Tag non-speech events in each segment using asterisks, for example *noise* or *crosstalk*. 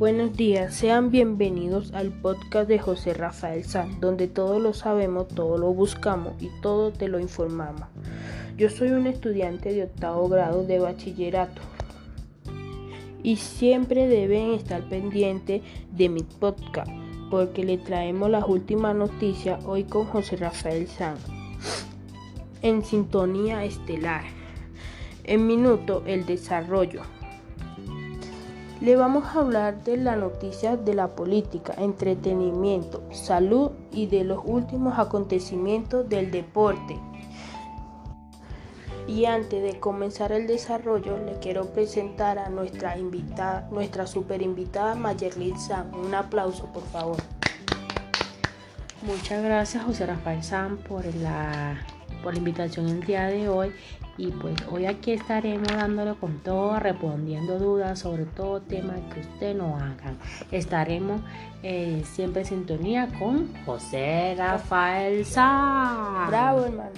Buenos días, sean bienvenidos al podcast de José Rafael San, donde todo lo sabemos, todo lo buscamos y todo te lo informamos. Yo soy un estudiante de octavo grado de bachillerato y siempre deben estar pendientes de mi podcast porque le traemos las últimas noticias hoy con José Rafael San en sintonía estelar. En minuto el desarrollo. Le vamos a hablar de la noticia de la política, entretenimiento, salud y de los últimos acontecimientos del deporte. Y antes de comenzar el desarrollo, le quiero presentar a nuestra invitada, nuestra super invitada Mayerlin Sam. Un aplauso, por favor. Muchas gracias, José Rafael Sam, por la por la invitación el día de hoy y pues hoy aquí estaremos dándole con todo, respondiendo dudas sobre todo tema que usted no haga. Estaremos eh, siempre en sintonía con José Rafael Sá. Bravo hermano.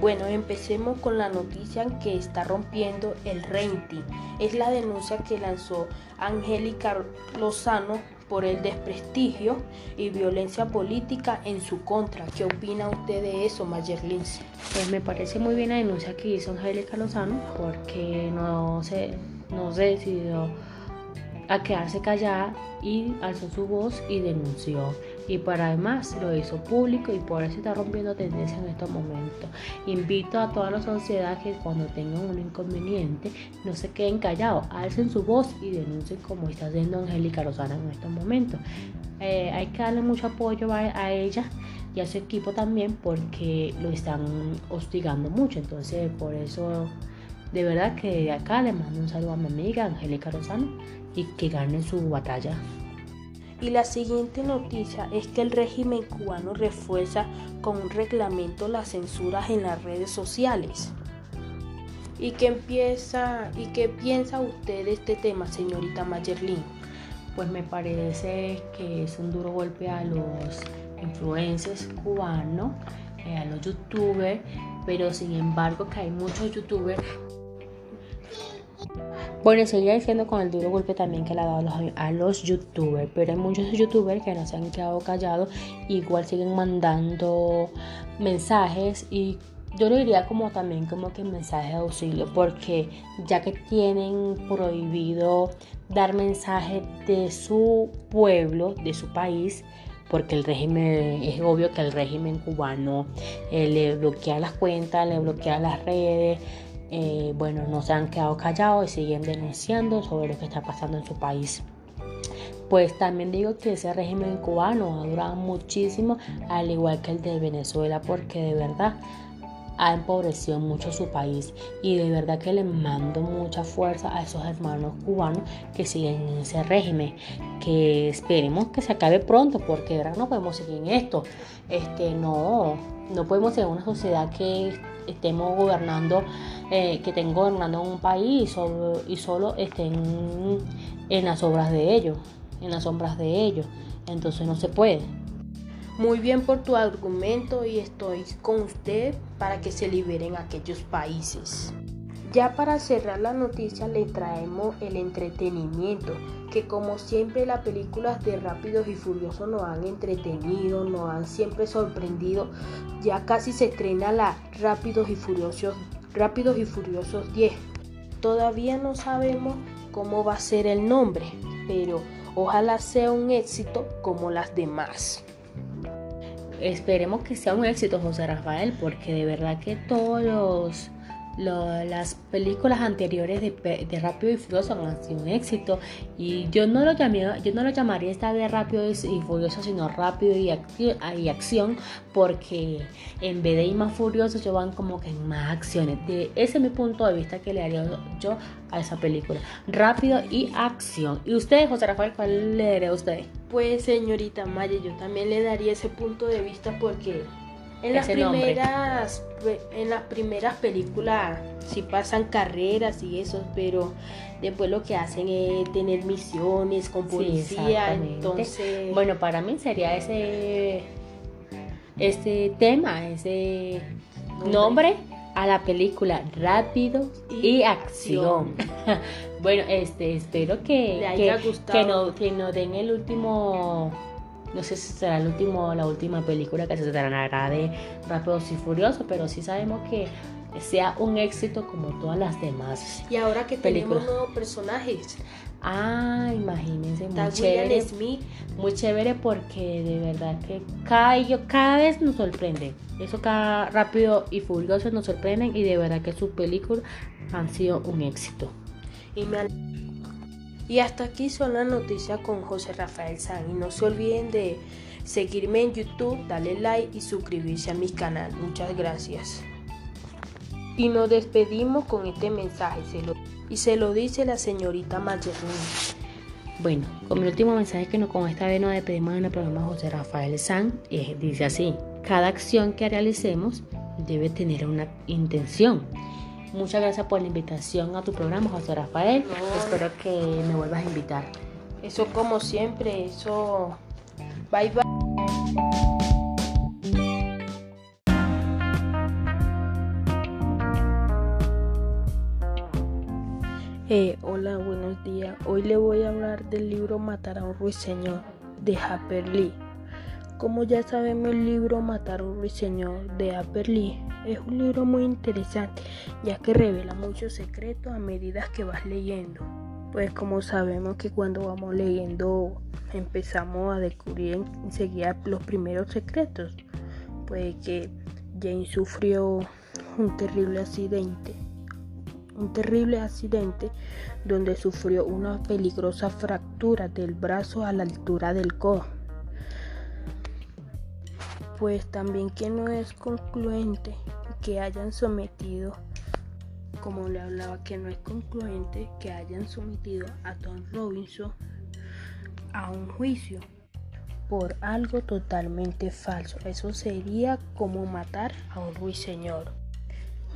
Bueno, empecemos con la noticia que está rompiendo el rating. Es la denuncia que lanzó Angélica Lozano por el desprestigio y violencia política en su contra. ¿Qué opina usted de eso, Mayer Lince? Pues me parece muy bien la denuncia que hizo Angélica Lozano porque no se, no se decidió a quedarse callada y alzó su voz y denunció. Y para además lo hizo público y por eso está rompiendo tendencia en estos momentos. Invito a toda la sociedad que cuando tengan un inconveniente no se queden callados, alcen su voz y denuncien como está haciendo Angélica Rosana en estos momentos. Eh, hay que darle mucho apoyo a, ella y a su equipo también porque lo están hostigando mucho. Entonces por eso de verdad que de acá le mando un saludo a mi amiga Angélica Rosano y que gane su batalla. Y la siguiente noticia es que el régimen cubano refuerza con un reglamento las censuras en las redes sociales. ¿Y qué empieza y qué piensa usted de este tema, señorita Mayerlin? Pues me parece que es un duro golpe a los influencers cubanos, eh, a los youtubers, pero sin embargo que hay muchos youtubers bueno, seguía diciendo con el duro golpe también que le ha dado a los, youtubers, pero hay muchos youtubers que no se han quedado callados, igual siguen mandando mensajes y yo lo diría como también como que mensaje de auxilio, porque ya que tienen prohibido dar mensajes de su pueblo, de su país, porque el régimen, es obvio que el régimen cubano eh, le bloquea las cuentas, le bloquea las redes, eh, bueno, no se han quedado callados y siguen denunciando sobre lo que está pasando en su país. Pues también digo que ese régimen cubano ha durado muchísimo, al igual que el de Venezuela, porque de verdad ha empobrecido mucho su país. Y de verdad que le mando mucha fuerza a esos hermanos cubanos que siguen en ese régimen. Que esperemos que se acabe pronto porque de no podemos seguir en esto. Este no no podemos ser una sociedad que estemos gobernando eh, que estén gobernando un país y solo, estén en las obras de ellos en las sombras de ellos entonces no se puede muy bien por tu argumento y estoy con usted para que se liberen aquellos países. Ya para cerrar la noticia le traemos el entretenimiento, que como siempre las películas de Rápidos y Furiosos nos han entretenido, nos han siempre sorprendido. Ya casi se estrena la Rápidos y Furiosos, Rápidos y Furiosos 10. Todavía no sabemos cómo va a ser el nombre, pero ojalá sea un éxito como las demás. Esperemos que sea un éxito, José Rafael, porque de verdad que todos los las películas anteriores de, de, Rápido y Furioso han sido un éxito. Y yo no lo llamé, yo no lo llamaría esta de Rápido y Furioso sino Rápido y, y, Acción porque en vez de ir más furiosos yo van como que en más acciones. De, ese es mi punto de vista que le haría yo a esa película. Rápido y Acción. Y usted José Rafael cuál le daría a usted pues señorita Maya yo también le daría ese punto de vista porque en las, primeras, en las primeras películas sí pasan carreras y eso, pero después lo que hacen es tener misiones con policía. entonces, bueno, para mí sería ese, este tema, ese nombre, a la película Rápido y, Acción. *laughs* bueno, este, espero que, que, no, que no den el último no sé si será el último, la última película que se tratará de Rápidos y Furiosos, pero sí sabemos que sea un éxito como todas las demás. Y ahora que tenemos nuevos personajes. Ah, imagínense, muy chévere. Smith. Muy chévere porque de verdad que cada, cada vez nos sorprende. Eso cada rápido y furioso nos sorprenden y de verdad que sus películas han sido un éxito. Y, y hasta aquí son las noticias con José Rafael San. Y no se olviden de seguirme en YouTube, darle like y suscribirse a mi canal. Muchas gracias. Y nos despedimos con este mensaje. y se lo dice la señorita Mayerlin. Bueno, con mi último mensaje que no, con esta vez nos despedimos en el programa José Rafael San, eh, dice así, cada acción que realicemos debe tener una intención. Muchas gracias por la invitación a tu programa, José Rafael. Espero que me vuelvas a invitar. Eso como siempre, eso... Bye bye. Eh, hola, buenos días. Hoy le voy a hablar del libro Matar a un ruiseñor de Harper Lee. Como ya sabemos, el libro Matar a un ruiseñor de Harper Lee es un libro muy interesante, ya que revela muchos secretos a medida que vas leyendo. Pues como sabemos que cuando vamos leyendo empezamos a descubrir enseguida los primeros secretos. Pues que Jane sufrió un terrible accidente un terrible accidente donde sufrió una peligrosa fractura del brazo a la altura del codo. Pues también que no es concluente que hayan sometido, como le hablaba, que no es concluente que hayan sometido a Tom Robinson a un juicio por algo totalmente falso. Eso sería como matar a un ruiseñor.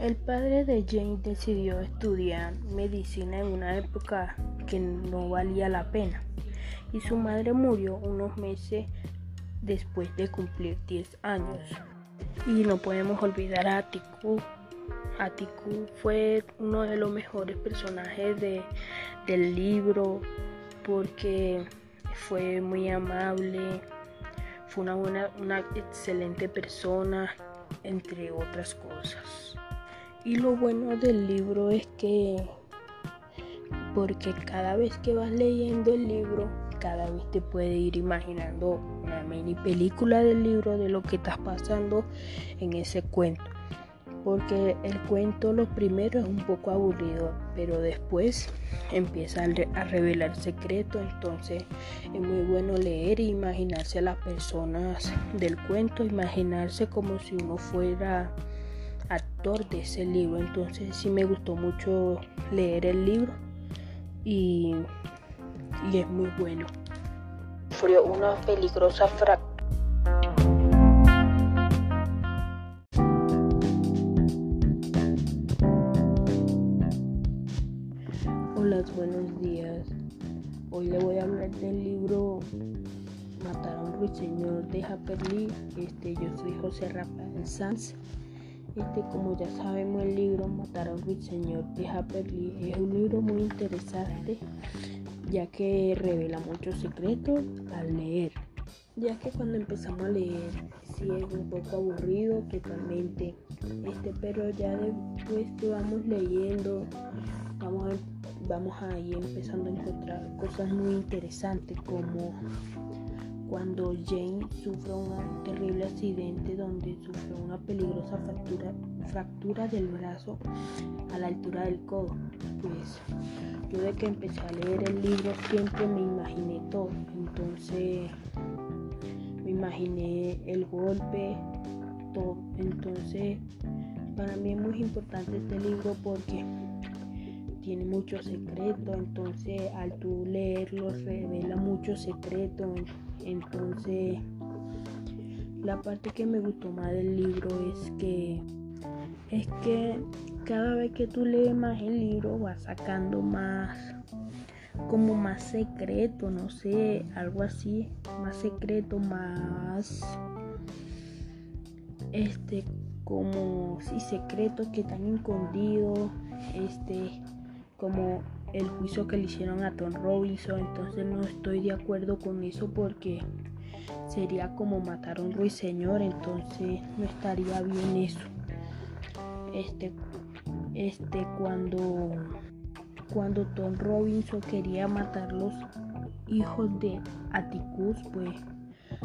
El padre de Jane decidió estudiar medicina en una época que no valía la pena y su madre murió unos meses después de cumplir 10 años. Y no podemos olvidar a Atiku. Atiku fue uno de los mejores personajes del libro porque fue muy amable, fue una, buena, una excelente persona, entre otras cosas. Y lo bueno del libro es que, porque cada vez que vas leyendo el libro, cada vez te puede ir imaginando una mini película del libro de lo que estás pasando en ese cuento. Porque el cuento lo primero es un poco aburrido, pero después empieza a revelar secretos, entonces es muy bueno leer e imaginarse a las personas del cuento, imaginarse como si uno fuera actor de ese libro. Entonces sí me gustó mucho leer el libro y, y es muy bueno. Fue una peligrosa fractura. Hola, buenos días. Hoy le voy a hablar del libro Matar a un ruiseñor de Lee Este, yo soy José Rafael Sanz. Este, como ya sabemos, el libro Matar a un ruiseñor de Harper Lee es un libro muy interesante, ya que revela muchos secretos al leer. Ya que cuando empezamos a leer, sí es un poco aburrido totalmente, este, pero ya después que vamos leyendo, vamos vamos a ir empezando a encontrar cosas muy interesantes como cuando Jane sufre un terrible accidente donde sufre una peligrosa fractura, del brazo a la altura del codo. Pues yo de que empecé a leer el libro siempre me imaginé todo. Entonces me imaginé el golpe, todo. Entonces para mí es muy importante este libro porque tiene muchos secretos, entonces al tú leerlo revela muchos secretos, entonces la parte que me gustó más del libro es que es que cada vez que tú lees más el libro vas sacando más como más secreto, no sé, algo así, más secreto, más este como sí, secretos que están escondidos, este, como el juicio que le hicieron a Tom Robinson, entonces no estoy de acuerdo con eso porque sería como matar a un ruiseñor, entonces no estaría bien eso. Este, este cuando cuando Tom Robinson quería matar los hijos de Atticus, pues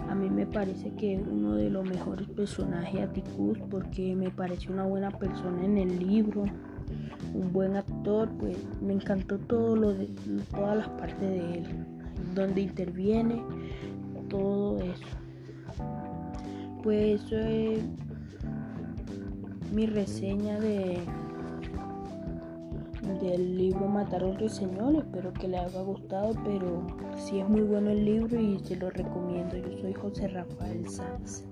a mí me parece que es uno de los mejores personajes Atticus porque me parece una buena persona en el libro, un buen actor, pues me encantó todo lo de todas las partes de él, donde interviene, todo eso. Pues eso es mi reseña de del libro Matar a un Señor. Espero que le haya gustado, pero sí es muy bueno el libro y se lo recomiendo. Yo soy José Rafael Sanz.